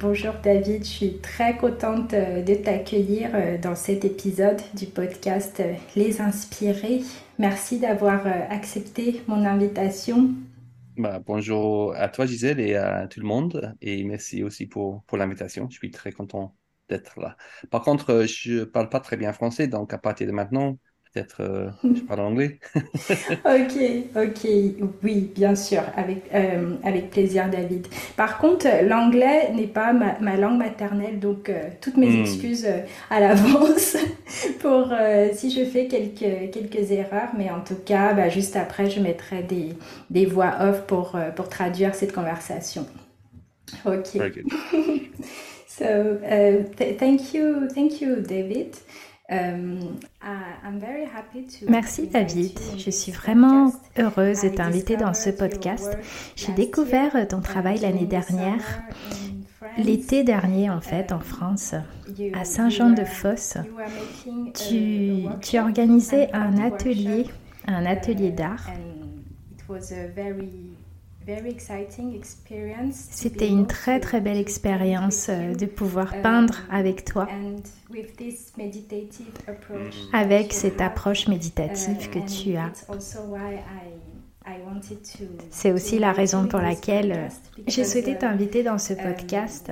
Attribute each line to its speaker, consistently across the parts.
Speaker 1: Bonjour David, je suis très contente euh, de t'accueillir euh, dans cet épisode du podcast euh, Les Inspirés. Merci d'avoir accepté mon invitation.
Speaker 2: Bah, bonjour à toi Gisèle et à tout le monde et merci aussi pour, pour l'invitation. Je suis très content d'être là. Par contre, je ne parle pas très bien français, donc à partir de maintenant, Peut-être euh, je parle anglais.
Speaker 1: ok, ok, oui, bien sûr, avec, euh, avec plaisir, David. Par contre, l'anglais n'est pas ma, langue maternelle, donc euh, toutes mes hmm. excuses à l'avance pour si je fais quelques, quelques erreurs, mais en tout cas, bah, juste après, je mettrai des, des voix off pour, pour traduire cette conversation. Ok. so, thank you, thank you, David.
Speaker 3: Euh, Merci David. Je suis vraiment heureuse de t'inviter dans ce podcast. J'ai découvert ton travail l'année dernière, l'été dernier en fait, en France, à Saint-Jean-de-Fosse. Tu, tu organisais un atelier, un atelier d'art. C'était une très très belle expérience euh, de pouvoir um, peindre avec toi, avec cette approche méditative uh, que tu as. C'est aussi la raison pour laquelle euh, j'ai souhaité uh, t'inviter dans ce podcast.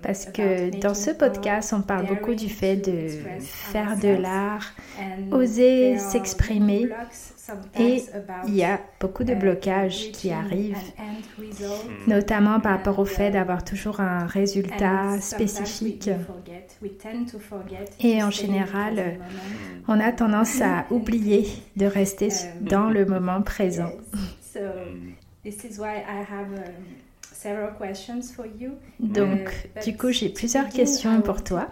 Speaker 3: Parce que dans ce podcast, on parle beaucoup du fait de faire de l'art, oser s'exprimer et il y a beaucoup de uh, blocages qui arrivent, notamment par rapport au fait d'avoir toujours un résultat spécifique. Et en général, on a tendance à oublier de rester um, dans le moment présent. Donc, euh, du coup, j'ai plusieurs questions pour toi.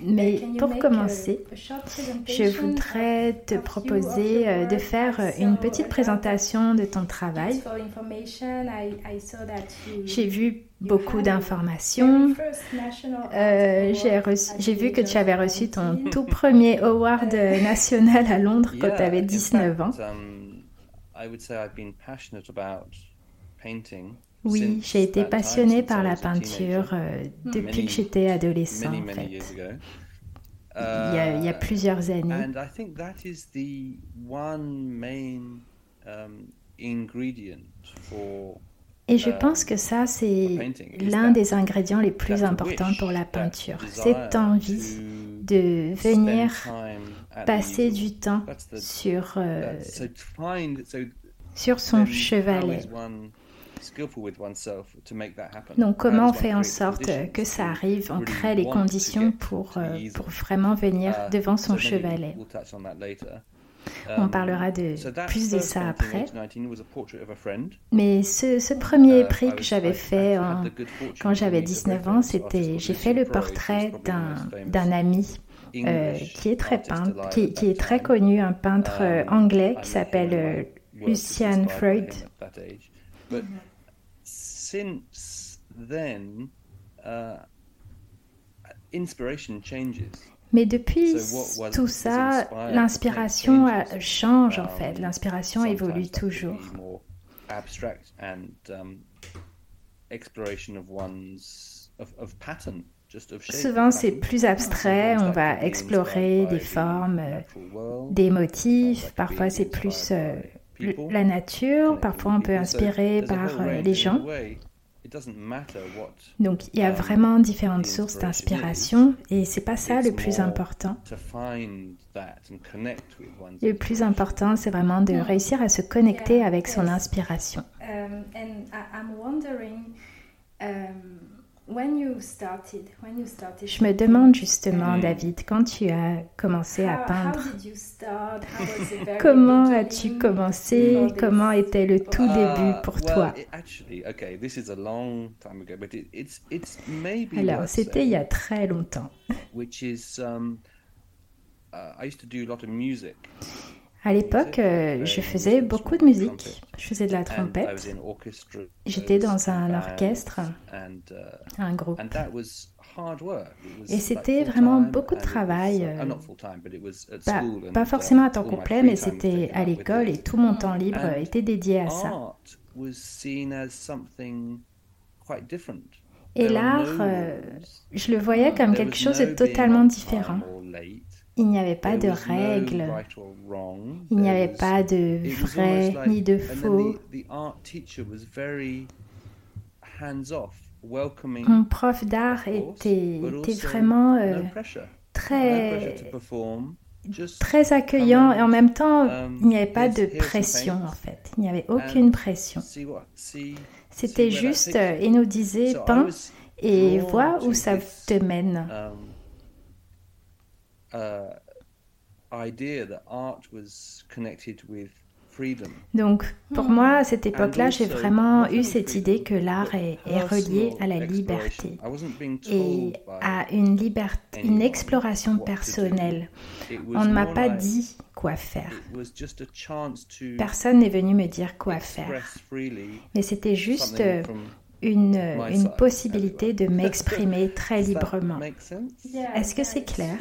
Speaker 3: Mais pour commencer, je voudrais te proposer euh, de faire une petite présentation de ton travail. J'ai vu beaucoup d'informations. Euh, j'ai vu que tu avais reçu ton tout premier award national à Londres quand tu avais 19 ans. Oui, j'ai été passionnée par la peinture euh, depuis que j'étais adolescent, en fait. Il y, a, il y a, plusieurs années. Et je pense que ça, c'est l'un des ingrédients les plus importants pour la peinture. Cette envie de venir passer du temps sur, euh, sur son chevalet. Donc comment on fait en sorte que ça arrive, on crée les conditions pour, euh, pour vraiment venir uh, devant son chevalet? On um, parlera de plus de ça après. Mais ce, ce premier uh, prix que j'avais fait quand j'avais 19 ans, c'était j'ai fait le portrait d'un ami euh, qui est très peintre, qui, qui, est très connu, un peintre um, euh, anglais qui s'appelle Lucian Freud. Mais depuis tout ça, l'inspiration change en fait. L'inspiration évolue toujours. Souvent, c'est plus abstrait. On va explorer des formes, des motifs. Parfois, c'est plus la nature, parfois on peut inspirer par euh, les gens. Donc il y a um, vraiment différentes sources d'inspiration et c'est pas ça le plus important. Le plus important, c'est vraiment de réussir à se connecter avec son inspiration. Je me demande justement, David, quand tu as commencé à peindre, comment as-tu commencé? Comment était le tout début pour toi? Alors, c'était il y a très longtemps. À l'époque, euh, je faisais beaucoup de musique. Je faisais de la trompette. J'étais dans un orchestre, un groupe. Et c'était vraiment beaucoup de travail. Euh, pas, forcément à temps complet, mais c'était à l'école et tout mon temps libre était dédié à ça. Et l'art, euh, je le voyais comme quelque chose de totalement différent. Il n'y avait pas de règles. Il n'y avait pas de vrai ni de faux. Mon prof d'art était, était vraiment euh, très, très accueillant et en même temps, um, il n'y avait pas de pression en fait. Il n'y avait aucune pression. C'était juste, il nous disait, peins et vois où ça te mène. Um, donc, pour moi, à cette époque-là, j'ai vraiment eu cette idée que l'art est, relié à la liberté et à une, liberté, une exploration personnelle. On ne m'a pas dit quoi faire. Personne n'est venu me dire quoi faire. Mais c'était juste une, une possibilité de m'exprimer très librement. Est-ce que c'est clair?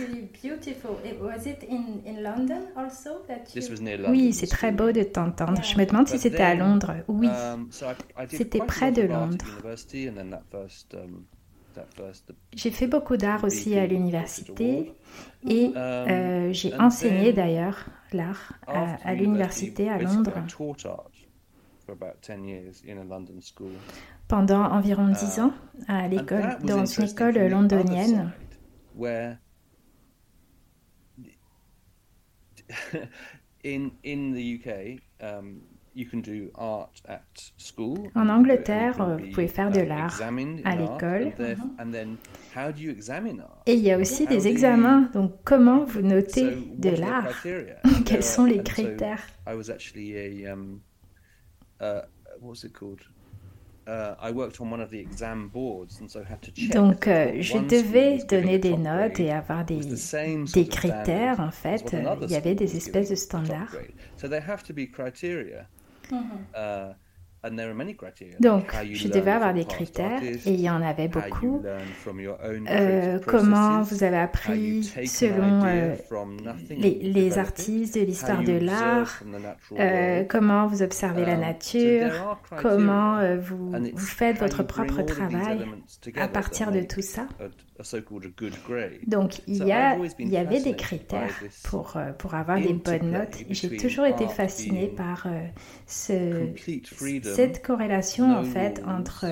Speaker 3: Oui, c'est très beau de t'entendre. Je me demande si c'était à Londres. Oui, um, c'était près de Londres. Um, j'ai fait beaucoup d'art aussi à l'université et um, euh, j'ai enseigné d'ailleurs l'art à, à l'université à Londres pendant environ dix ans à l'école, dans une école londonienne. En Angleterre, vous pouvez faire de l'art à l'école. Et il y a aussi des examens. Donc, comment vous notez de l'art? Quels sont les critères? Donc, je devais donner des notes et avoir des, des critères, en fait. Il y avait des espèces de standards. Donc, je devais avoir des critères et il y en avait beaucoup. Euh, comment vous avez appris selon euh, les, artistes de l'histoire de l'art, euh, comment vous observez la um, nature, comment vous, vous faites votre propre travail à partir de tout ça. Donc, il y, a, il y avait des critères pour, pour avoir des bonnes notes. J'ai toujours été fascinée par ce, cette corrélation en fait entre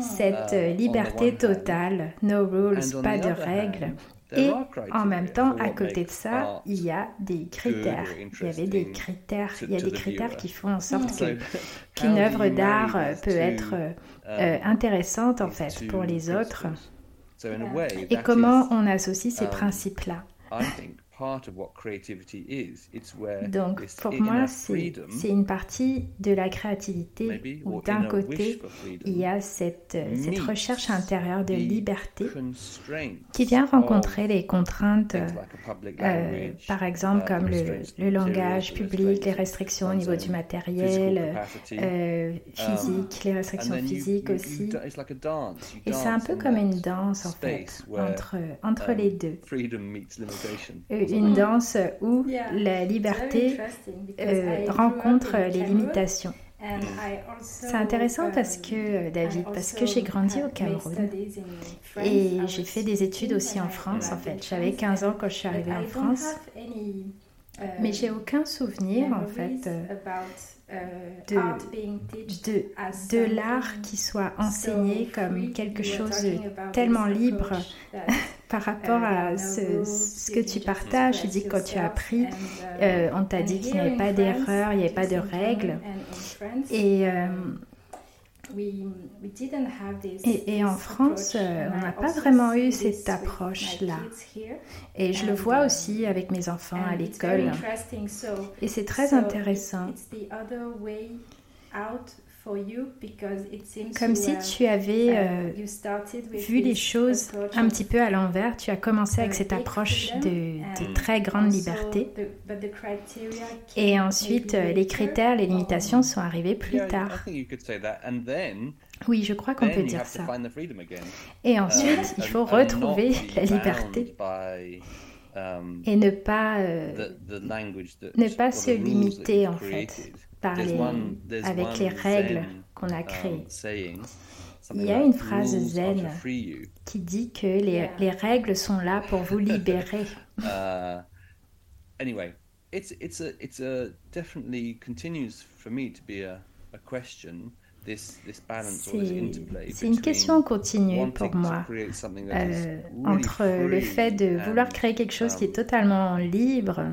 Speaker 3: cette uh, liberté totale, no rules, pas de règles, et en même temps, à côté de ça, il y a des critères. Il y avait des critères. Il y a des critères qui font en sorte que qu'une œuvre d'art peut être um, euh, intéressante en fait pour les autres. Et comment on associe ces um, principes-là? Donc pour moi, c'est une partie de la créativité où d'un côté, il y a cette, cette recherche intérieure de liberté qui vient rencontrer les contraintes, euh, par exemple uh, comme le, le, langage public, les restrictions au niveau du matériel euh, um, physique, les restrictions physiques aussi. Et c'est un peu comme une danse en fait, entre, entre um, les deux une danse où la liberté euh, rencontre les limitations. C'est intéressant parce que, David, parce que j'ai grandi au Cameroun et j'ai fait des études aussi en France, en fait. J'avais 15 ans quand je suis arrivée en France. Mais j'ai aucun souvenir en fait de, de, de l'art qui soit enseigné comme quelque chose de tellement libre par rapport à ce, ce, que tu partages. Tu dis que quand tu as appris, uh, on t'a dit qu'il n'y avait pas d'erreur, il n'y avait pas de règles. Et et, en France, euh, on n'a pas vraiment eu cette approche-là. Et je le vois uh, aussi avec mes enfants à l'école. Et c'est très intéressant. Comme si tu avais uh, euh, vu les choses un petit peu à l'envers. Tu as commencé avec cette approche de, de très grande liberté. Et ensuite, euh, les critères, les limitations sont arrivés plus tard. Oui, je crois qu'on peut dire ça. Et ensuite, il faut retrouver la liberté um, et ne pas, euh, ne pas se limiter en fait avec les règles qu'on a um, créées. Il y a une phrase zen qui dit que les, les règles sont là pour vous libérer. anyway, it's it's a it's a definitely continues for me to be a, a question. C'est une question continue pour moi euh, entre le fait de vouloir créer quelque chose qui est um, totalement libre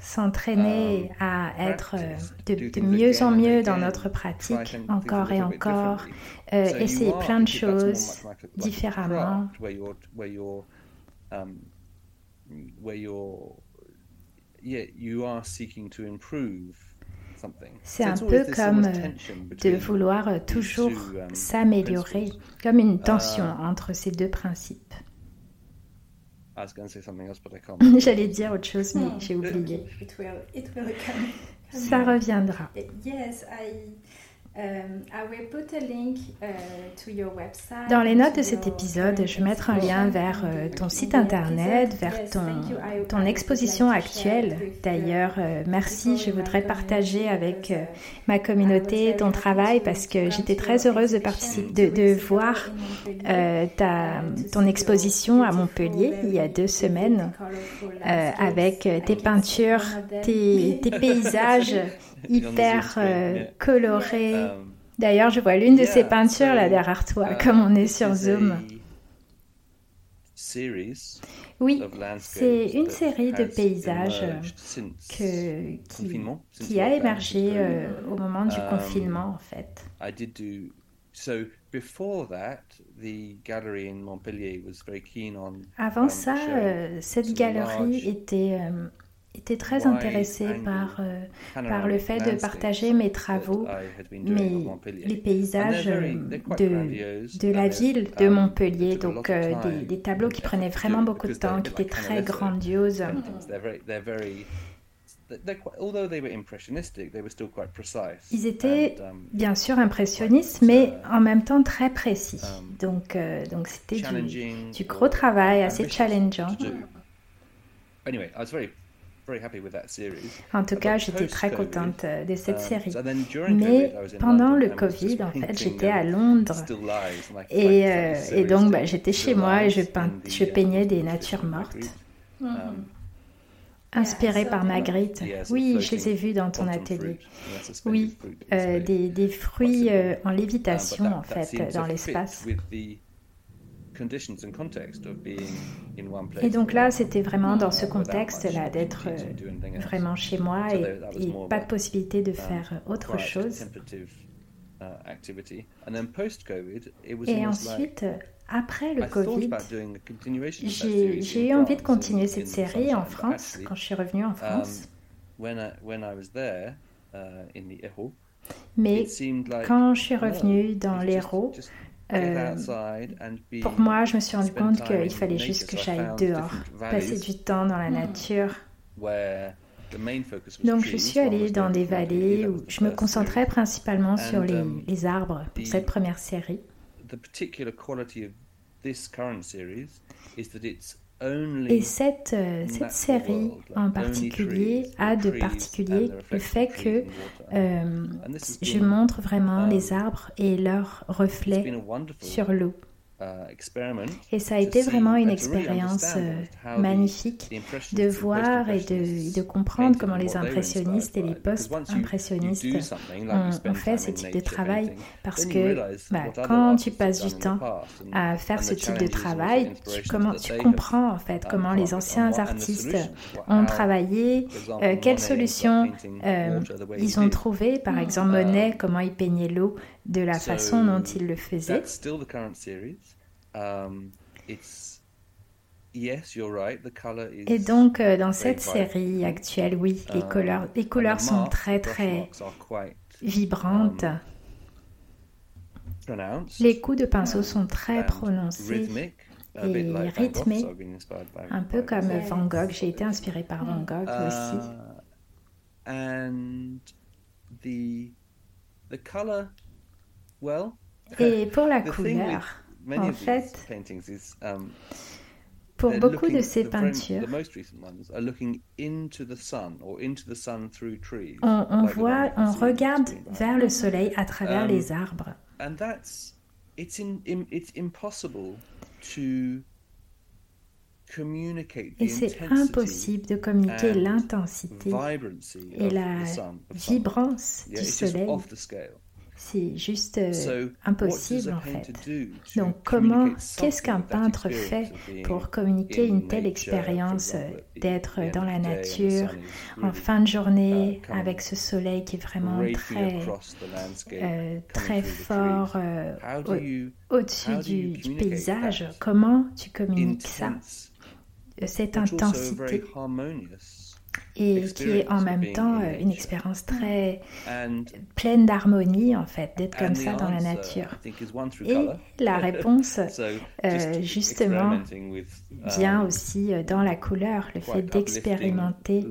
Speaker 3: s'entraîner um, à être de, mieux en mieux dans notre pratique, encore et encore, euh, essayer plein de choses différemment. C'est un peu comme de vouloir toujours um, s'améliorer, comme une tension entre ces deux principes. J'allais dire autre chose, mais j'ai oublié. Ça reviendra. Yes, I, Dans les notes de cet épisode, je vais mettre un lien vers euh, ton site internet, vers ton, ton exposition actuelle. D'ailleurs, euh, merci, je voudrais partager avec euh, ma communauté ton travail parce que j'étais très heureuse de, participer, de, de voir ta, ton exposition à Montpellier il y a deux semaines avec tes peintures, tes, tes paysages hyper euh, coloré. Um, D'ailleurs, je vois l'une de ces peintures là derrière toi, uh, comme on est sur Zoom. Oui, c'est une série de paysages que, qui, qui a émergé euh, au moment du um, confinement, en fait. Avant ça, euh, cette galerie était était très intéressée par, euh, par le fait de partager mes travaux, mais les paysages de, de la ville de um, Montpellier, donc euh, des, des, tableaux qui prenaient vraiment beaucoup de temps, qui étaient très grandioses. Ils étaient um, bien sûr impressionnistes, mais uh, en même temps très précis. Um, donc euh, donc c'était du, du, gros travail assez challengeant. Anyway, I was very en tout cas, j'étais très contente euh, de cette um, série. Mais pendant le Covid, en fait, j'étais à Londres. Et, euh, et donc, bah, j'étais chez moi et je, je peignais des natures mortes. Um, Inspirées par Magritte. Oui, je les ai vus dans ton atelier. Oui, euh, des, des, fruits en lévitation, en fait, dans l'espace. Et donc là, c'était vraiment dans ce contexte-là d'être euh, vraiment chez moi et, pas de possibilité de faire euh, autre chose. Et ensuite, après le Covid, j'ai eu envie de continuer cette série en France, quand je suis revenue en um, France. Uh, Mais quand je suis revenue dans l'Hérault, euh, pour moi, je me suis rendu compte qu'il fallait juste que j'aille dehors, passer du temps dans la hmm. nature. Donc je suis allée dans des vallées où je me concentrais principalement sur les, les arbres pour cette première série. Et cette, euh, cette série en particulier a de particulier le fait que euh, je montre vraiment les um, arbres et leurs reflets sur l'eau. Uh, et ça a été vraiment une expérience euh, magnifique de voir et de, de, comprendre comment les impressionnistes et les post-impressionnistes ont, fait ce type de travail. Parce que bah, quand tu passes du temps à faire ce type de travail, tu, comment, tu comprends en fait comment les anciens artistes ont travaillé, euh, quelles solutions euh, ils ont trouvées. Par exemple, Monet, comment il peignait l'eau de la façon dont il le faisait. Um, Et donc, euh, dans cette série actuelle, oui, les um, couleurs, les couleurs sont très, très vibrantes. Um, les coups de pinceau sont très prononcés et rythmés, un peu comme Van Gogh. J'ai été inspiré par Van Gogh uh, aussi. Et pour la couleur, en fait, um, pour beaucoup de ces peintures, on, voit, on regarde vers le soleil à travers um, les arbres. Et c'est impossible de communiquer l'intensité et la vibrance du soleil c'est juste euh, impossible en fait. Donc comment, qu'est-ce qu'un peintre fait pour communiquer une telle expérience euh, d'être dans la nature en fin de journée uh, avec ce soleil qui est vraiment très, euh, très fort au-dessus du, du paysage? Comment tu communiques ça? Cette intensité et qui est en même temps euh, une expérience très pleine d'harmonie en fait, d'être comme ça dans la nature. Et la réponse, euh, justement, vient um, aussi euh, dans la couleur, le fait d'expérimenter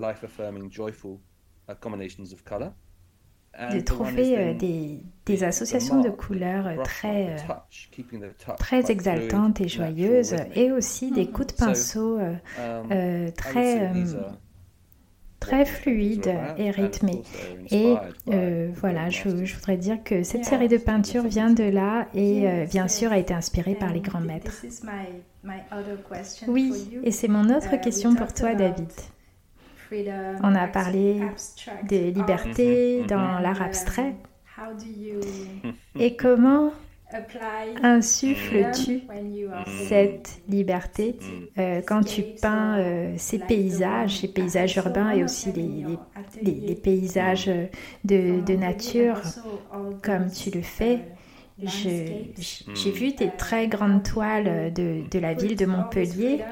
Speaker 3: de trouver des, des, associations de couleurs très, très exaltantes et joyeuses, et aussi des coups de pinceau um, très très fluide et rythmé. Et euh, voilà, je, voudrais dire que cette série de peintures vient de là et euh, bien sûr a été inspirée par les grands maîtres. Oui, et c'est mon autre uh, question pour toi, David. On a parlé de liberté mm-hmm. dans l'art abstrait. Et comment Insuffles-tu cette liberté euh, quand tu peins euh, ces paysages, ces paysages urbains et aussi les, les, paysages de, de, nature comme tu le fais j'ai vu tes très grandes toiles de, de la ville de Montpellier.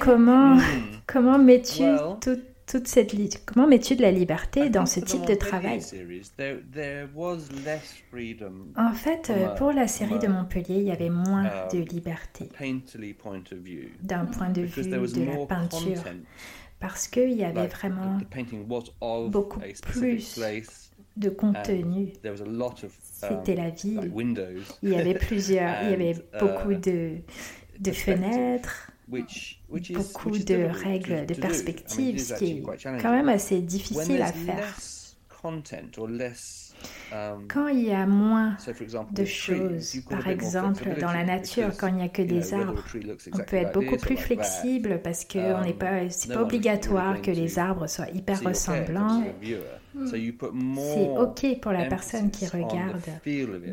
Speaker 3: Comment, comment mets-tu toute toute cette comment mets-tu de la liberté dans ce type de travail En fait, pour la série de Montpellier, il y avait moins de um, liberté d'un point de vue de la peinture, parce qu'il y avait vraiment beaucoup plus de contenu. C'était la um, ville. Il y avait plusieurs, il y avait beaucoup uh, de, de fenêtres beaucoup de règles, de perspectives, ce qui est quand même assez difficile à faire. Um, quand il y a moins de choses, par exemple dans la nature, quand il n'y a que des arbres, on peut être beaucoup plus flexible parce que on n'est um, pas, obligatoire que les arbres soient hyper ressemblants. C'est ok pour la personne qui regarde.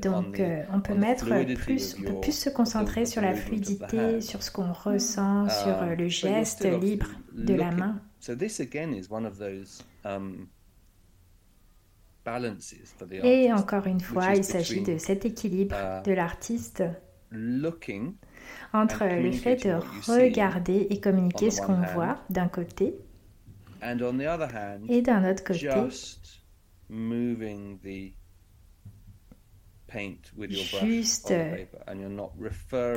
Speaker 3: Donc euh, on peut mettre plus, on peut plus se concentrer sur la fluidité, sur ce qu'on ressent, sur euh, le geste libre de la main. Et encore une fois, il s'agit de cet équilibre uh, de l'artiste entre le fait de regarder et communiquer ce qu'on voit d'un côté et d'un autre côté juste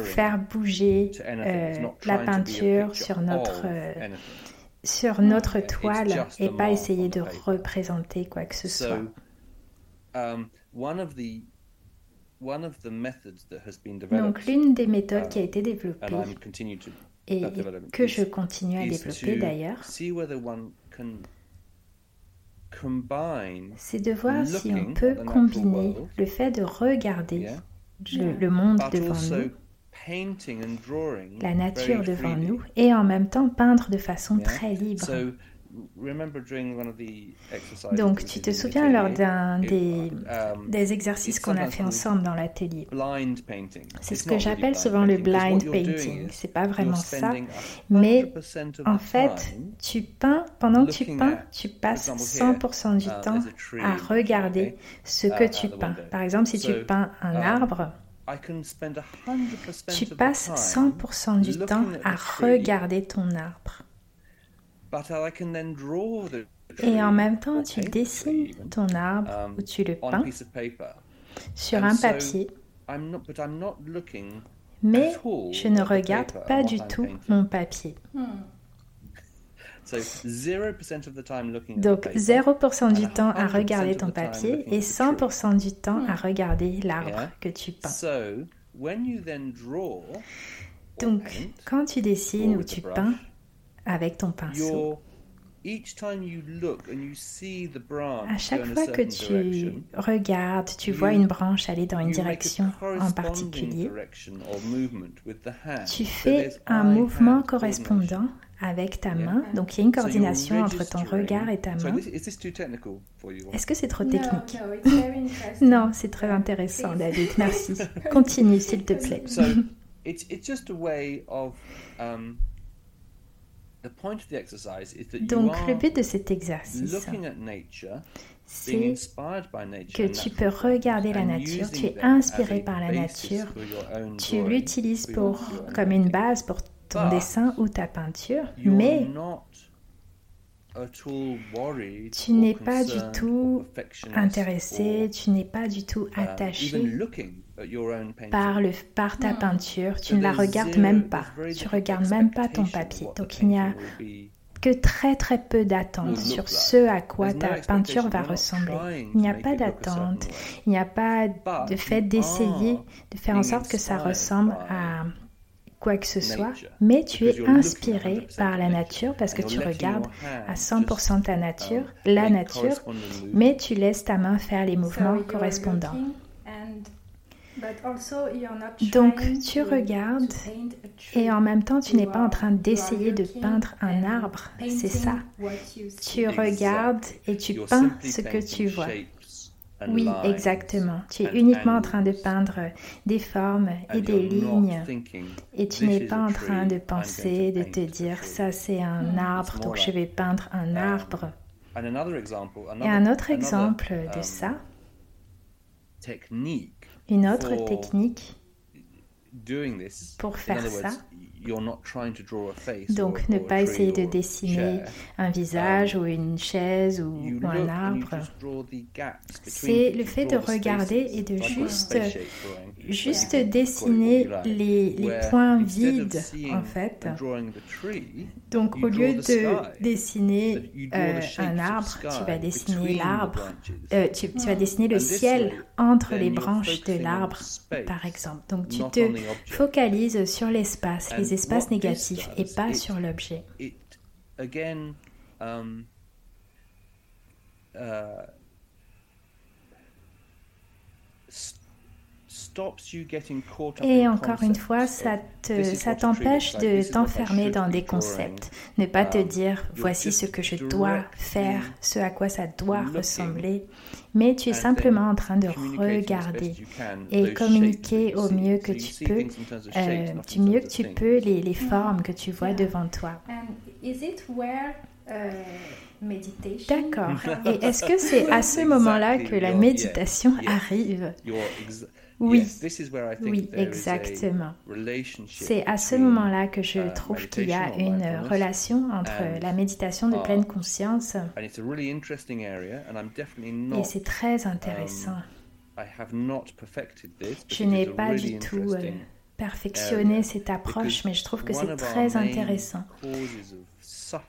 Speaker 3: faire bouger euh, la peinture sur notre, euh, sur notre toile et pas essayer de représenter quoi que ce soit. Um, Donc l'une des méthodes qui a été développée et que je continue à développer d'ailleurs, c'est de voir si on peut combiner le fait de regarder le, monde devant nous, la nature devant nous, et en même temps peindre de façon très libre. Donc, tu te souviens lors d'un des, um, des exercices qu'on a fait ensemble dans l'atelier. C'est ce que j'appelle souvent le blind painting. C'est pas vraiment ça, mais en fait, tu peins, pendant que tu peins, tu passes 100% du uh, temps à regarder ce que tu uh, peins. Par exemple, si tu peins un um, arbre, tu passes 100% du temps à regarder ton arbre. Et en même temps, tu dessines ton arbre um, ou tu le peins sur un papier. Mais je ne regarde pas du tout mon papier. Donc 0% du temps à regarder ton papier et 100% du temps à regarder l'arbre que tu peins. Donc quand tu dessines ou tu peins, avec ton pinceau. À chaque fois que tu regardes, tu vois une branche aller dans une direction en particulier, tu fais un mouvement correspondant avec ta main. Donc il y a une coordination entre ton regard et ta main. Est-ce que c'est trop technique? Non, c'est très intéressant, David. Merci. Continue, s'il te plaît. Donc le but de cet exercice, c'est que tu peux regarder la nature, tu es inspiré par la nature, tu l'utilises pour, comme une base pour ton dessin ou ta peinture, mais tu n'es pas du tout intéressé, tu n'es pas du tout attaché par, le, par ta peinture, tu ne la regardes même pas, tu regardes même pas ton papier. Donc il n'y a que très très peu d'attente sur ce à quoi ta peinture va ressembler. Il n'y a pas d'attente, il n'y a pas de fait d'essayer de faire en sorte que ça ressemble à quoi que ce soit, mais tu es inspiré par la nature. parce que tu regardes à 100% ta nature, la nature, mais tu laisses ta main faire les mouvements correspondants. Donc tu regardes et en même temps tu n'es pas en train d'essayer de peindre un arbre, c'est ça. Tu regardes et tu peins ce que tu vois. Oui, exactement. Tu es uniquement en train de peindre des formes et des lignes. et tu n'es pas en train de penser, de te dire ça c'est un arbre, donc je vais peindre un um, arbre. Et un autre exemple de um, ça, une autre technique pour faire ça, donc ne pas essayer de dessiner un visage um, ou une chaise ou, un arbre. C'est le fait de regarder et de juste, juste dessiner les, les points vides en fait. Donc au lieu de dessiner euh, un arbre, tu vas dessiner l'arbre, euh, tu, tu, vas dessiner le ciel entre les branches de l'arbre par exemple. Donc tu te focalises sur l'espace, les espaces négatifs et pas sur l'objet. Um, uh, Et encore une fois, ça t'empêche de t'enfermer dans des concepts. Ne pas te um, dire voici ce que je dois faire, ce à quoi ça doit ressembler, mais tu es simplement en train de regarder et communiquer au mieux que tu peux, euh, du mieux que tu peux les, les formes que tu vois devant toi. Euh, D'accord. Et est-ce que c'est à ce moment-là que la méditation arrive? Oui, oui, exactement. C'est à ce moment-là que je uh, trouve qu'il y a une relation entre la méditation de pleine conscience et c'est très intéressant. Um, je n'ai pas du tout euh, perfectionner cette approche, mais je trouve que c'est très intéressant.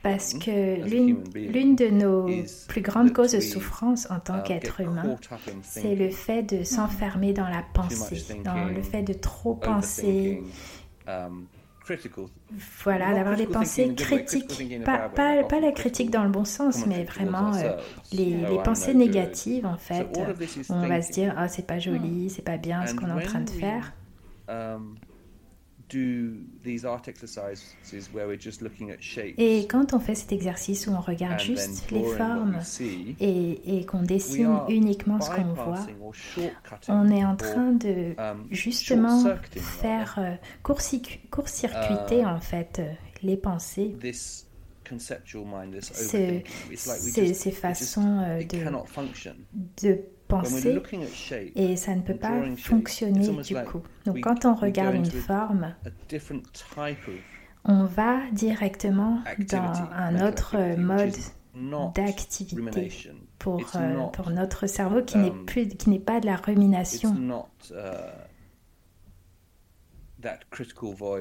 Speaker 3: Parce que l'une de nos plus grandes causes de souffrance en tant uh, qu'être humain, c'est le fait de s'enfermer dans la pensée, dans le fait de trop penser, um, voilà, d'avoir des pensées critiques. Pas, pas, pas, la critique dans le bon sens, mais vraiment euh, les, les, pensées négatives, en fait. On va se dire, ah, c'est pas joli, c'est pas bien ce qu'on est en train de faire. Et quand on fait cet exercice où on regarde juste les formes et, et qu'on dessine uniquement ce qu'on voit, on est en train de um, justement faire euh, court-circuiter uh, en fait euh, les pensées. ces, ces façons euh, de, de penser et ça ne peut pas fonctionner du coup. Donc quand on regarde une forme, on va directement dans un autre mode d'activité pour, euh, pour notre cerveau qui n'est um, plus qui n'est pas de la rumination.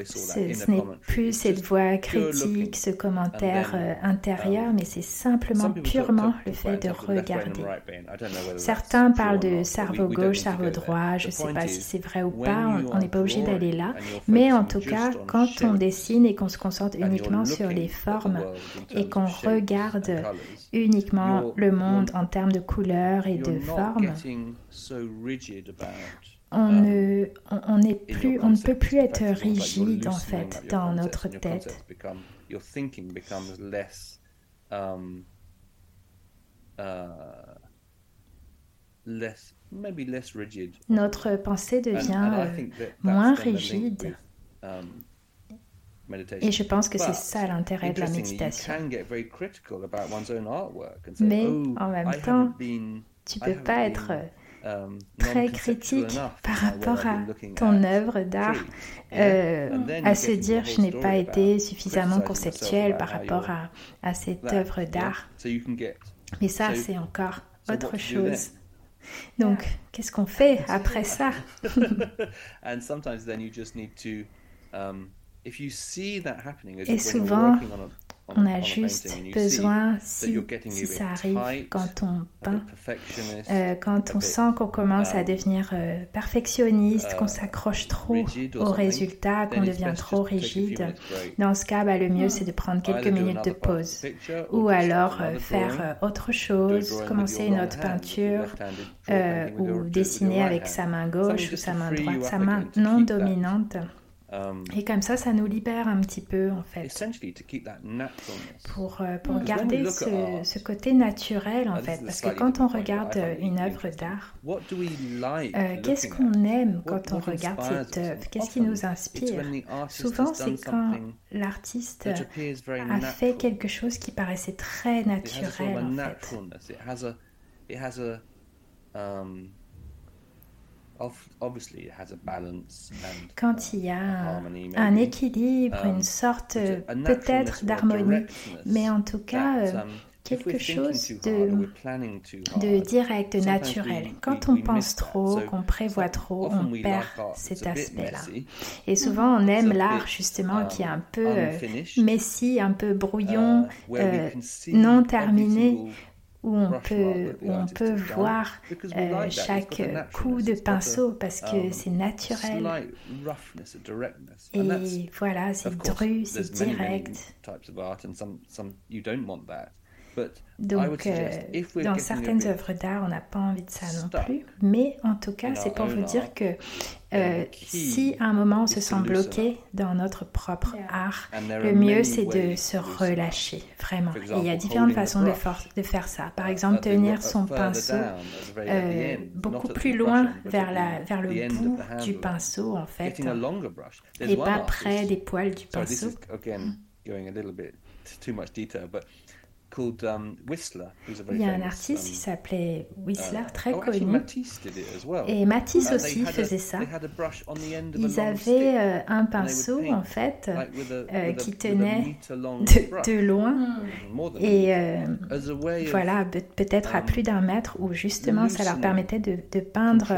Speaker 3: Ce n'est plus cette voix critique, ce commentaire euh, intérieur, um, mais c'est simplement purement le fait de regarder. Certains parlent de cerveau gauche, cerveau droit, je ne sais pas si c'est vrai ou pas, on n'est pas obligé d'aller là, mais en tout cas, quand on dessine et qu'on se concentre uniquement sur les formes et qu'on regarde uniquement le monde en termes de couleurs et de formes, on ne, on, plus, on ne peut plus être rigide en fait dans notre tête. Notre pensée devient euh, moins rigide. Et je pense que c'est ça l'intérêt de la méditation. Mais oh, en même temps, tu ne peux pas être Um, très critique par rapport à ton œuvre d'art, euh, à se dire je n'ai pas été suffisamment conceptuel par rapport à, à cette œuvre d'art. Mais ça, c'est encore autre chose. Donc, qu'est-ce qu'on fait après ça? Et souvent, on a juste besoin, si, ça arrive, quand on peint, euh, quand on sent qu'on commence à devenir euh, perfectionniste, qu'on s'accroche trop au résultat, qu'on devient trop rigide, dans ce cas, bah, le mieux c'est de prendre quelques minutes de pause. Ou alors euh, faire autre chose, commencer une autre peinture, ou dessiner avec sa main gauche ou sa main droite, sa main non dominante. Um, et comme ça, ça nous libère un petit peu, en fait, pour, euh, pour garder ce, ce, côté naturel, en fait. Parce que quand on regarde une œuvre d'art, euh, qu'est-ce qu'on aime quand on regarde cette œuvre? Qu'est-ce qui nous inspire? Souvent, c'est quand l'artiste a fait quelque chose qui paraissait très naturel, en fait. Quand il y a un équilibre, une um, sorte peut-être d'harmonie, mais en tout cas um, euh, quelque chose de, de direct, de naturel. Quand on pense trop, qu'on prévoit trop, on perd cet aspect-là. Et souvent, on aime l'art justement qui est un peu euh, messi, un peu brouillon, uh, euh, non terminé, où on peut, on peut voir euh, chaque coup de pinceau parce que um, c'est naturel. Et voilà, c'est dru, c'est direct. Donc, euh, dans certaines œuvres d'art, on n'a pas envie de ça non plus. Mais en tout cas, c'est pour vous dire que euh, si à un moment on se sent bloqué dans notre propre art, le mieux c'est de se relâcher, vraiment. Et il y a différentes façons de, de faire ça. Par exemple, tenir son pinceau euh, beaucoup plus loin vers, la, vers le bout du pinceau, en fait, et pas près des poils du pinceau
Speaker 2: Um,
Speaker 3: Il y a un artiste qui um, s'appelait Whistler, uh, très oh, connu. Et Matisse uh, aussi faisait ça. Ils avaient euh, un pinceau, en fait, euh, qui tenait de, loin. Et euh, voilà, peut-être à um, plus d'un mètre, où justement ça leur permettait de, de peindre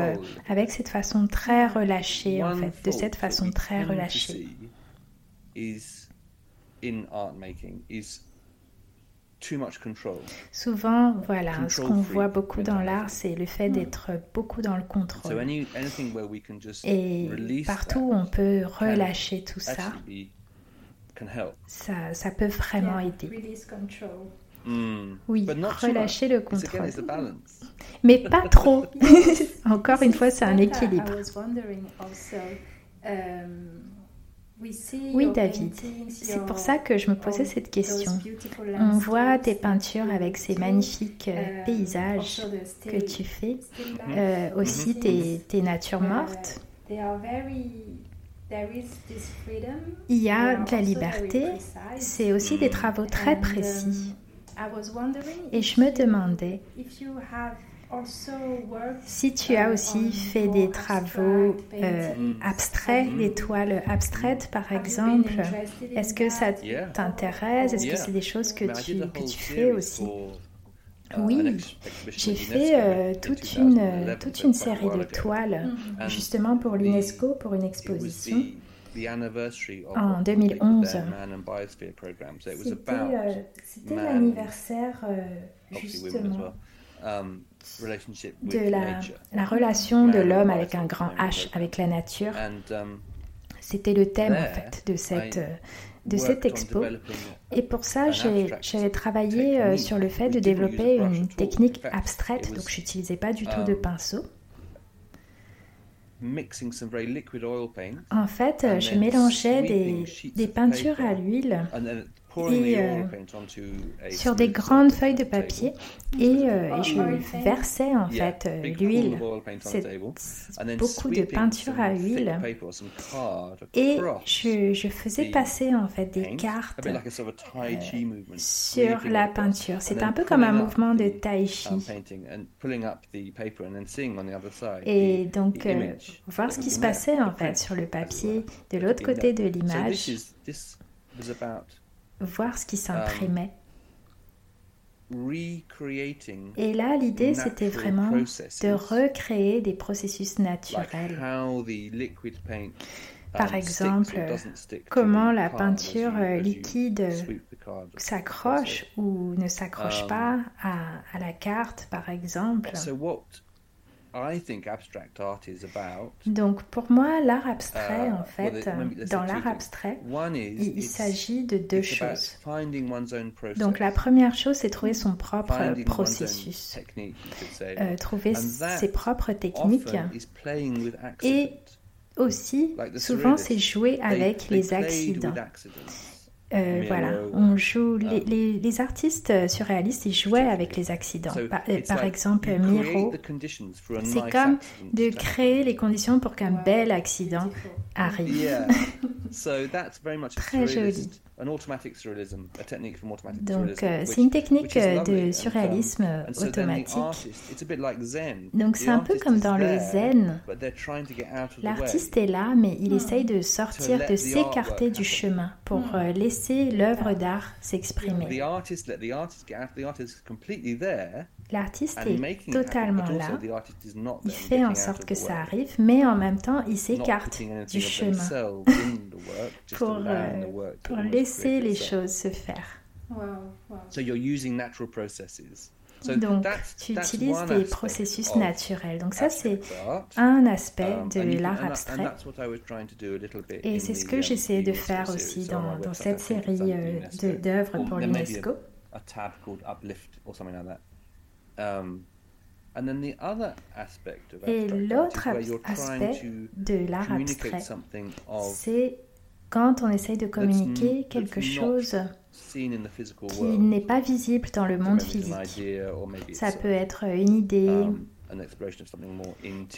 Speaker 3: avec cette façon très relâchée, en fait, de cette façon très relâchée. Souvent, voilà, ce qu'on voit beaucoup dans l'art, c'est le fait d'être beaucoup dans le contrôle. Et partout où on peut relâcher tout ça, ça, ça peut vraiment aider. Hmm. Oui, relâcher le contrôle. Mais pas trop. Encore une fois, c'est un équilibre. Oui, David, c'est pour ça que je me posais cette question. On voit tes peintures avec ces magnifiques euh, paysages que tu fais, euh, aussi tes, tes natures mortes. Il y a de la liberté, c'est aussi des travaux très précis. Et je me demandais si tu as aussi fait des travaux euh, abstraits, des toiles abstraites par exemple, est-ce que ça t'intéresse? Est-ce que c'est des choses que tu, que tu fais aussi? uh, oui, j'ai fait euh, toute, une, toute une série de toiles justement pour l'UNESCO, pour une exposition. en 2011. C'était l'anniversaire justement. um, de la, la relation de l'homme avec un grand H, avec la nature. Um, C'était le thème en fait de cette, de cette expo. Et pour ça, j'avais travaillé euh, sur le fait de développer une technique abstraite, donc je n'utilisais pas du tout de um, pinceau. En fait, je mélangeais des, des peintures à l'huile et, euh, sur des grandes feuilles de papier. Et, euh, je versais en fait euh, l'huile. C'est beaucoup de peinture à huile. et je, je, faisais passer en fait des cartes sur la peinture. C'est un peu comme un mouvement de tai chi. Et donc voir ce qui se passait en fait sur le papier de l'autre côté de l'image voir ce qui s'imprimait. Et là, l'idée, c'était vraiment de recréer des processus naturels. Par exemple, comment la peinture liquide s'accroche ou ne s'accroche um, pas à, à, la carte, par exemple. Donc pour moi, l'art abstrait, uh, en fait, dans l'art abstrait, il, s'agit de deux choses. Donc la première chose, c'est trouver son propre processus, euh, trouver ses propres techniques. et aussi, souvent, c'est jouer avec les accidents. Euh, voilà, on joue les, les, artistes surréalistes, ils jouaient avec les accidents. Par, exemple, Miro, c'est comme de créer les conditions pour qu'un bel accident arrive. Très joli. Donc, euh, c'est une technique de surréalisme automatique. Donc, c'est un peu comme dans le zen. L'artiste est là, mais il hmm. essaye de sortir, de s'écarter du chemin pour hmm. euh, laisser l'œuvre d'art s'exprimer. L'artiste est totalement là. Il fait en sorte que ça arrive, mais en même temps, il s'écarte du chemin pour, euh, pour laisser les choses se faire. Donc, tu utilises des processus naturels. Donc ça, c'est un aspect um, de l'art abstrait. Et c'est ce que j'essayais de faire aussi dans, dans cette série euh, d'œuvres pour l'UNESCO. Um, Et l'autre aspect de l'art abstrait, c'est quand on essaye de communiquer quelque chose qui n'est pas visible dans le monde physique. Ça peut être une idée, um,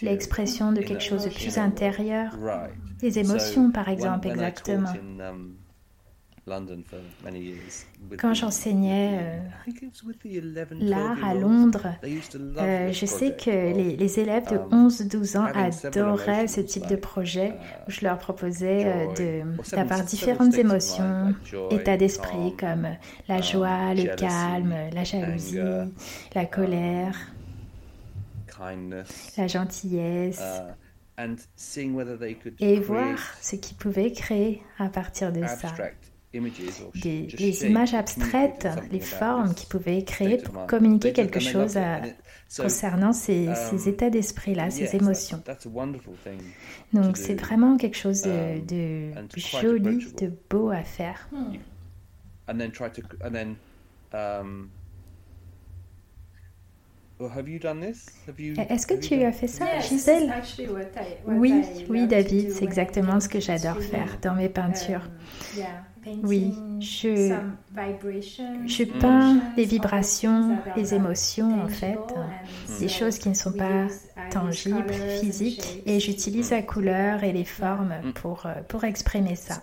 Speaker 3: l'expression de quelque chose de plus intérieur, des émotions par exemple, exactement. Quand j'enseignais euh, l'art à Londres, euh, je sais que les, les élèves de 11-12 um, ans adoraient ce type de projet où je leur proposais euh, d'avoir différentes émotions, états d'esprit comme la joie, le calme, la jalousie, la colère, la gentillesse. uh, et voir ce qu'ils pouvaient créer à partir de ça des, images abstraites, les formes qu'ils pouvaient créer pour communiquer quelque chose concernant ces, um, états d'esprit-là, ces émotions. Donc c'est vraiment quelque chose de, um, joli, de beau à faire. Est-ce que tu as fait ça, Gisèle? Oui, oui, David, c'est exactement ce que j'adore faire dans mes peintures. Oui, je, je peins les vibrations, les émotions en fait, des choses qui ne sont pas tangibles, physiques, et j'utilise la couleur et les formes mm. pour, euh, pour exprimer ça.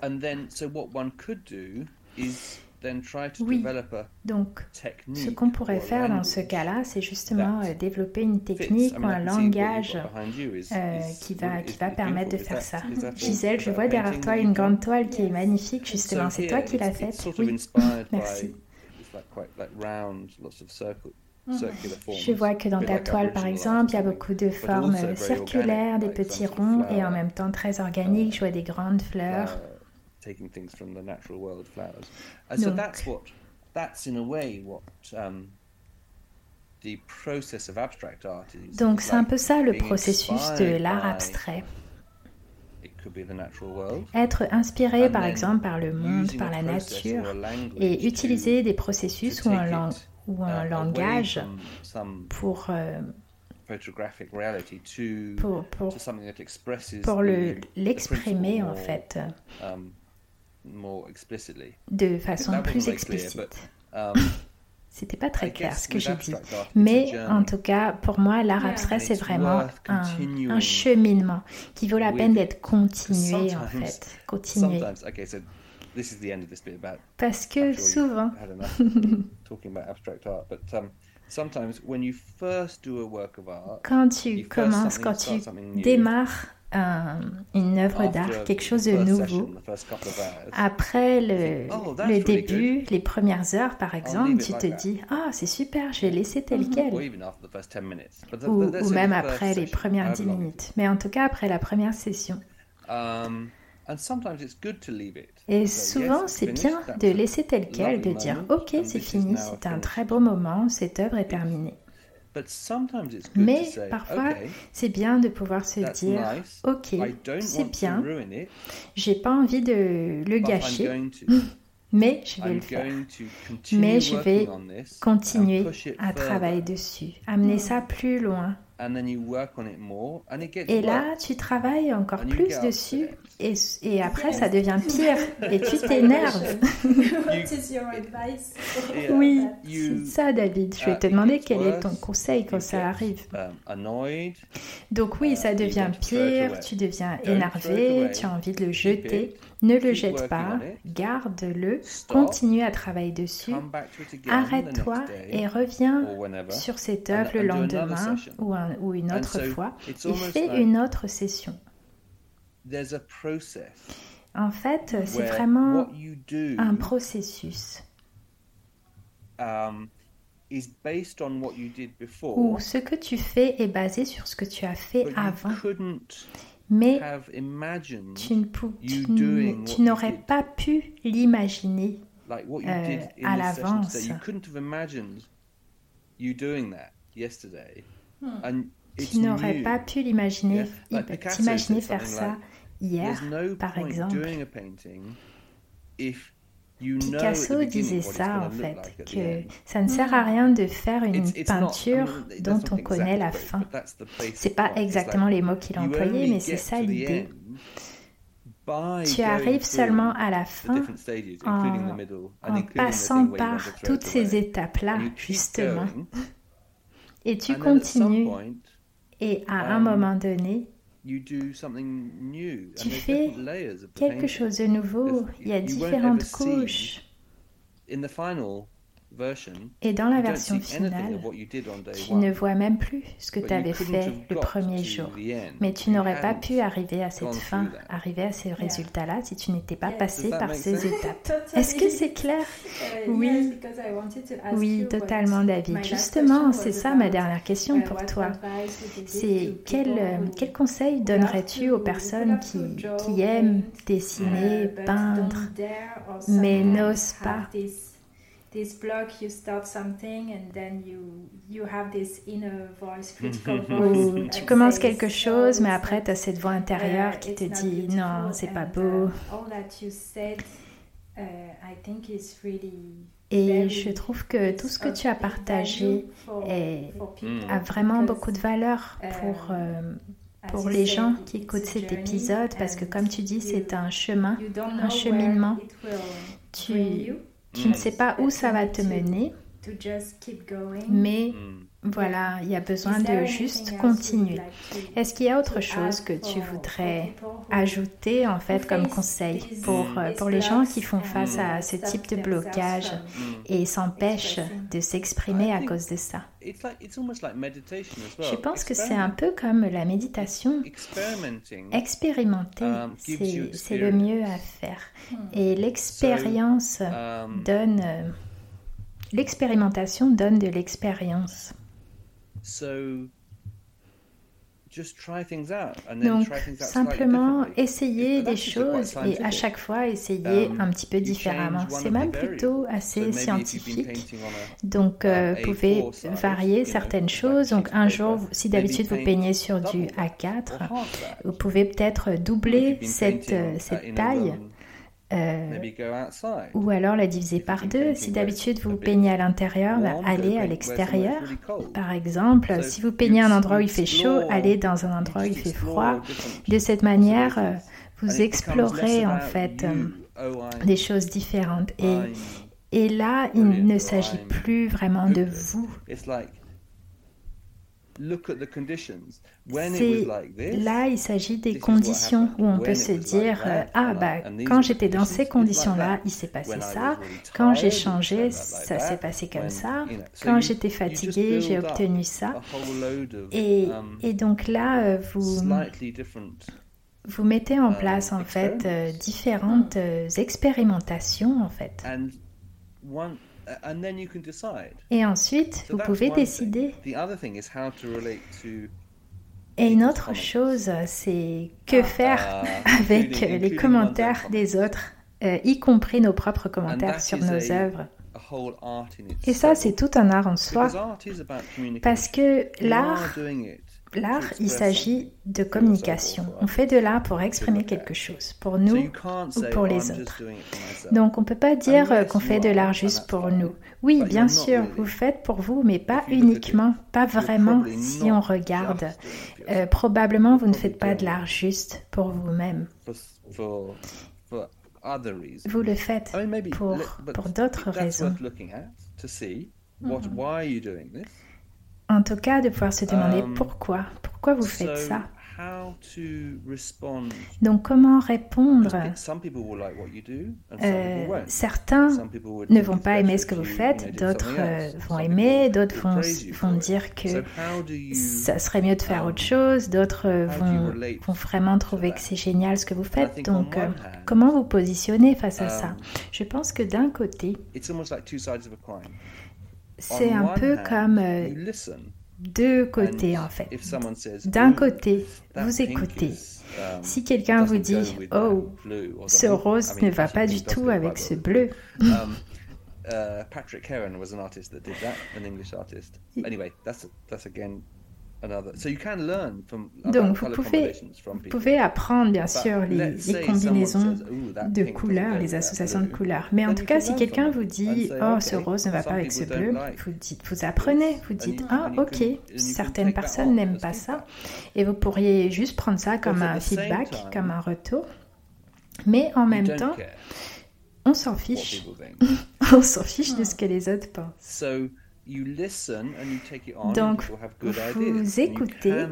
Speaker 3: Oui, donc ce qu'on pourrait faire dans ce cas-là, c'est justement euh, développer une technique ou un langage euh, qui, va, qui va permettre de faire ça. Gisèle, je vois derrière toi une grande toile qui est magnifique, justement. C'est toi qui l'as faite? Oui, merci. Je vois que dans ta toile, par exemple, il y a beaucoup de formes circulaires, des petits ronds et en même temps très organiques. Je vois des grandes fleurs. Taking things from the natural world, flowers. And so that's what, that's in a way what um, the process of abstract art is. Donc c'est un peu ça le processus de l'art abstrait. Être inspiré par exemple par le monde, par la nature et utiliser des processus ou un, lang ou un uh, langage pour euh, pour, pour, pour l'exprimer en fait. Um, de façon plus explicite. Um, C'était pas très clair ce que j'ai dit. Mais en tout cas, pour moi, l'art abstrait, c'est vraiment un, cheminement qui vaut la peine d'être continué, en fait. Continué. Parce que souvent... Quand tu commences, quand tu démarres une œuvre d'art, quelque chose de nouveau. Après le, le début, les premières heures par exemple, tu te dis Ah, c'est super, je vais laisser tel mm-hmm. quel. Ou, ou même après les premières dix minutes. Mais en tout cas, après la première session. Et souvent, c'est bien de laisser tel quel, de dire Ok, c'est fini, c'est un très beau moment, cette œuvre est terminée. Mais parfois, c'est bien de pouvoir se dire, ok, c'est bien, j'ai pas envie de le gâcher, mais je vais le faire. Mais je vais continuer à travailler dessus, amener ça plus loin. Et là, tu travailles encore plus dessus et, et après, ça devient pire. Et tu t'énerves. oui, c'est ça, David. Je vais te demander quel est ton conseil quand ça arrive. Um, Donc oui, ça devient pire, tu deviens énervé, tu as envie de le jeter. Ne le jette pas, garde-le, continue à travailler dessus, arrête-toi et reviens sur cette œuvre le lendemain ou, ou une autre fois et fais une autre session. En fait, c'est vraiment un processus. Um, où ce que tu fais est basé sur ce que tu as fait avant. mais tu, n'aurais pas pu l'imaginer euh, à l'avance. Hmm. Tu n'aurais pas pu l'imaginer, t'imaginer faire ça hier, par exemple. Picasso disait ça en fait, que ça ne sert à rien de faire une peinture dont on connaît la fin. C'est pas exactement les mots qu'il a employés, mais c'est ça l'idée. Tu arrives seulement à la fin en, passant par toutes ces étapes-là, justement. Et tu continues. Et à un um, moment donné, tu fais quelque chose de nouveau. Il y a différentes couches. Et dans la version finale, tu ne vois même plus ce que tu avais fait le premier jour. Mais tu n'aurais pas pu arriver à cette fin, arriver à ces résultats-là si tu n'étais pas passé par ces étapes. Est-ce que c'est clair?
Speaker 1: Uh, Oui.
Speaker 3: Oui, totalement David. Justement, c'est ça ma dernière question pour toi. C'est quel, euh, quel conseil donnerais-tu aux personnes qui, qui aiment dessiner, uh, peindre, mais n'osent pas?
Speaker 1: This block you start something and then you you have this inner voice critical voice
Speaker 3: tu commences quelque chose mais après tu as cette voix intérieure qui te dit non c'est pas beau.
Speaker 1: all that you said I think is really
Speaker 3: et je trouve que tout ce que tu as partagé est, a vraiment beaucoup de valeur pour, um, euh, pour les gens qui écoutent cet épisode parce que comme tu dis, c'est un chemin, un cheminement. Tu, tu ne sais pas où ça va te mener, mais mm. Voilà, il y a besoin de juste continuer. Est-ce qu'il y a autre chose que tu voudrais ajouter en fait comme conseil pour, euh, pour les gens qui font face à ce type de blocage et s'empêchent de s'exprimer à cause de ça? Je pense que c'est un peu comme la méditation. Expérimenter, um, c'est le mieux à faire. Hmm. Et l'expérience um, donne... Euh, l'expérimentation donne de l'expérience. Donc, simplement essayer des choses et à chaque fois essayer um, un petit peu différemment. C'est même plutôt assez scientifique. Donc, euh, vous pouvez varier certaines choses. Donc, un jour, si d'habitude vous peignez sur du A4, vous pouvez peut-être doubler cette, euh, cette taille euh, ou alors la diviser par deux. Si d'habitude vous peignez à l'intérieur, bah, allez à l'extérieur. Par exemple, si vous peignez un endroit où il fait chaud, allez dans un endroit où il fait froid. De cette manière, euh, vous explorez en fait euh, oh, des choses différentes. Et, et là, il ne s'agit plus vraiment de vous. Là, il s'agit des conditions où on peut se dire euh, Ah, bah, quand j'étais dans ces conditions-là, il s'est passé ça. Quand j'ai changé, ça s'est passé comme ça. Quand j'étais fatigué, j'ai obtenu ça. Et, um, et donc là, euh, vous, vous mettez en um, place, en fait, euh, différentes expérimentations, en fait. Et ensuite, vous pouvez décider. Et une autre chose, c'est que faire avec les commentaires des autres, euh, y compris nos propres commentaires sur nos œuvres. Et ça, c'est tout un art en soi. Parce que l'art, L'art, il s'agit de communication. On fait de l'art pour exprimer quelque chose, pour nous ou pour les autres. Donc on ne peut pas dire qu'on fait de l'art juste pour nous. Oui, bien sûr, vous faites pour vous, mais pas uniquement, pas vraiment si on regarde. Euh, probablement, vous ne faites pas de l'art juste pour vous-même. Vous le faites pour, pour d'autres raisons. En tout cas, de pouvoir se demander um, pourquoi, pourquoi vous faites ça? Donc comment répondre? Euh, Certains ne vont pas aimer ce que vous faites, d'autres euh, vont aimer, d'autres vont, vont, dire que ça serait mieux de faire autre chose, d'autres vont, vont, vraiment trouver que c'est génial ce que vous faites. Donc euh, comment vous positionnez face à ça? um, Je pense que d'un côté, c'est un peu comme euh, deux côtés en fait. D'un côté, vous écoutez. Um, si quelqu'un vous dit Oh, ce rose ne va pas du tout avec ce bleu. Um, uh, Patrick Heron was an artist that did that, an English artist. Anyway, that's that's again donc vous pouvez, pouvez apprendre bien sûr les, combinaisons de couleurs, les associations de couleurs. Mais en tout cas, si quelqu'un vous dit oh ce rose ne va pas avec ce bleu, vous dites, vous apprenez, vous dites ah ok, certaines personnes n'aiment pas ça, et vous pourriez juste prendre ça comme un feedback, comme un retour. Mais en même temps, on s'en fiche. on s'en fiche de ce que les autres pensent. Donc, vous écoutez,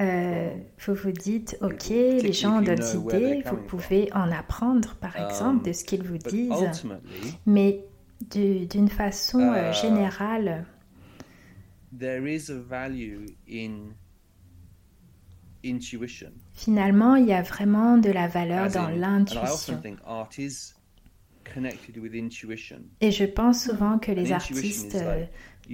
Speaker 3: euh, vous vous dites, OK, les gens ont d'autres idées, vous pouvez en apprendre, par um, exemple, de ce qu'ils vous disent, mais d'une façon euh, uh, générale, Finalement, il y a vraiment de la valeur dans l'intuition. Et je pense souvent que les artistes euh,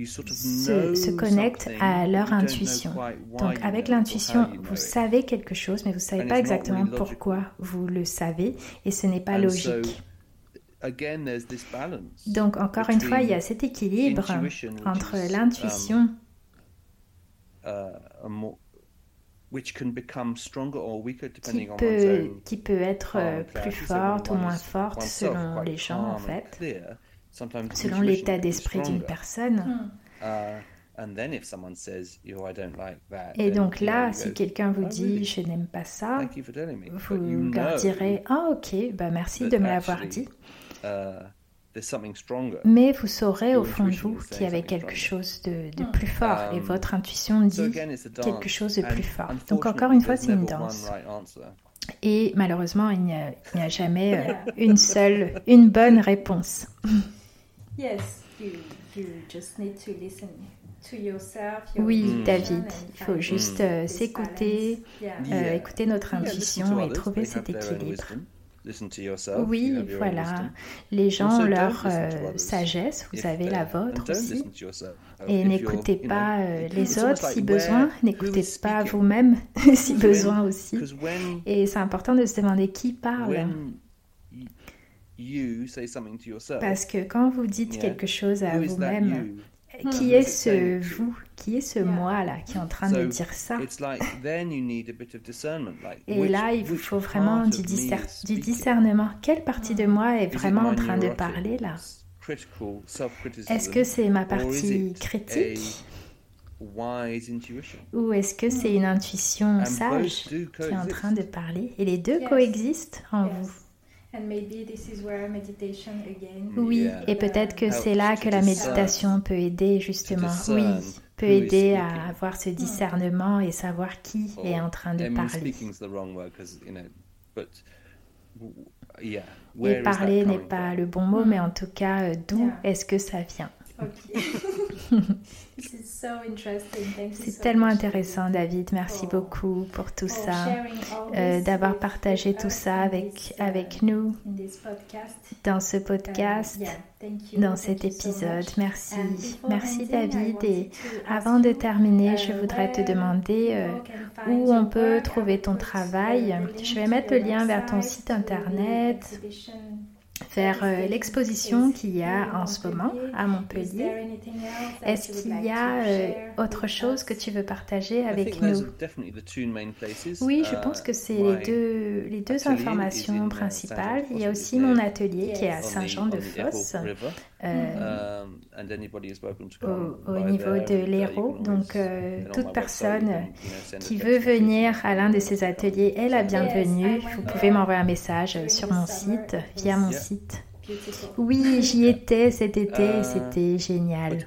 Speaker 3: se, connectent à leur intuition. Donc avec l'intuition, vous savez quelque chose, mais vous ne savez pas exactement pourquoi vous le savez, et ce n'est pas logique. Donc encore une fois, il y a cet équilibre entre l'intuition qui peut, être euh, plus forte ou moins forte selon les gens en fait, selon l'état d'esprit d'une personne. Et donc là, si quelqu'un vous dit je n'aime pas ça, vous leur direz ah ok, bah merci de me l'avoir dit. Mais vous saurez au fond de vous qu'il y avait quelque chose de, de plus fort et um, votre intuition dit quelque chose de plus fort. Donc encore une fois, c'est une danse. Et malheureusement, il n'y a, jamais euh, une seule, une bonne réponse. Oui. David, il faut juste euh, s'écouter, euh, écouter notre intuition et trouver cet équilibre. Oui, voilà. Les gens ont leur euh, sagesse, vous avez la vôtre aussi. Et n'écoutez pas euh, les autres si besoin, n'écoutez pas vous-même si besoin aussi. Et c'est important de se demander qui parle. Parce que quand vous dites quelque chose à vous-même, qui est ce vous? Qui est ce moi-là qui est en train de dire ça? Et là, il vous faut vraiment du, du discernement. Quelle partie de moi est vraiment en train de parler là? Est-ce que c'est ma partie critique? ou est-ce que c'est une intuition sage qui est en train de parler? Et les deux coexistent en vous. Oui, et peut-être que c'est là que la méditation peut aider justement. Oui, peut aider à avoir ce discernement et savoir qui est en train de parler. Et parler n'est pas le bon mot, mais en tout cas, euh, d'où est-ce que ça vient? C'est tellement intéressant, David. Merci beaucoup pour tout ça, euh, d'avoir partagé tout ça avec, avec nous dans ce podcast, dans cet épisode. Merci. Merci, David. Et avant de terminer, je voudrais te demander euh, où on peut trouver ton travail. Je vais mettre le lien vers ton site internet vers euh, l'exposition qu'il y a en ce moment à Montpellier. Est-ce qu'il y a euh, autre chose que tu veux partager avec nous? Oui, je pense que c'est les deux, les deux informations principales. Il y a aussi mon atelier qui est à Saint-Jean-de-Fosse. Euh, au, au, niveau de l'Hérault. Donc, toute personne qui veut venir à l'un de ces ateliers est la bienvenue. Vous pouvez m'envoyer un message sur mon site, via mon site. Oui, j'y étais cet été, c'était génial.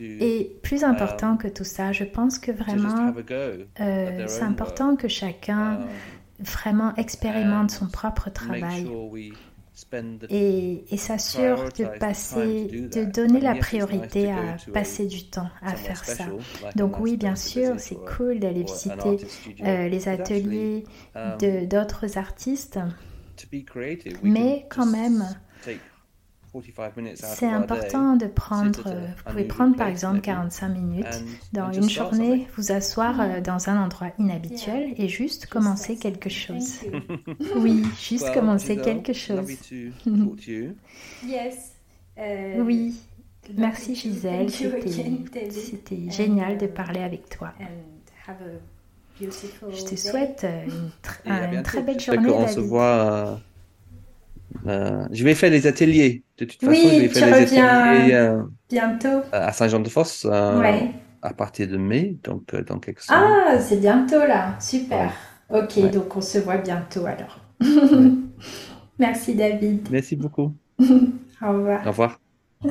Speaker 3: Et plus important um, que tout ça, je pense que vraiment, euh, c'est important que chacun um, vraiment expérimente son propre travail et, et s'assure de passer, de donner la priorité à passer du temps à faire ça. Donc oui, bien sûr, c'est cool d'aller visiter euh, les ateliers um, d'autres artistes, mais quand même, c'est important de prendre, vous pouvez prendre par exemple 45 minutes dans une journée, vous asseoir euh, dans un endroit inhabituel et juste commencer quelque chose. Oui, juste commencer quelque chose. Euh, oui, merci Gisèle, c'était génial de parler avec toi. Je te souhaite une, très belle journée.
Speaker 2: On se voit euh, je vais faire les ateliers.
Speaker 3: De toute façon, je vais faire les ateliers euh, bientôt
Speaker 2: à Saint-Jean-de-Fosse euh, à partir de mai, donc dans quelques
Speaker 3: semaines. Ah, c'est bientôt là, super. Ok, donc on se voit bientôt alors. Merci David.
Speaker 2: Merci beaucoup.
Speaker 3: Au revoir.
Speaker 2: Au revoir.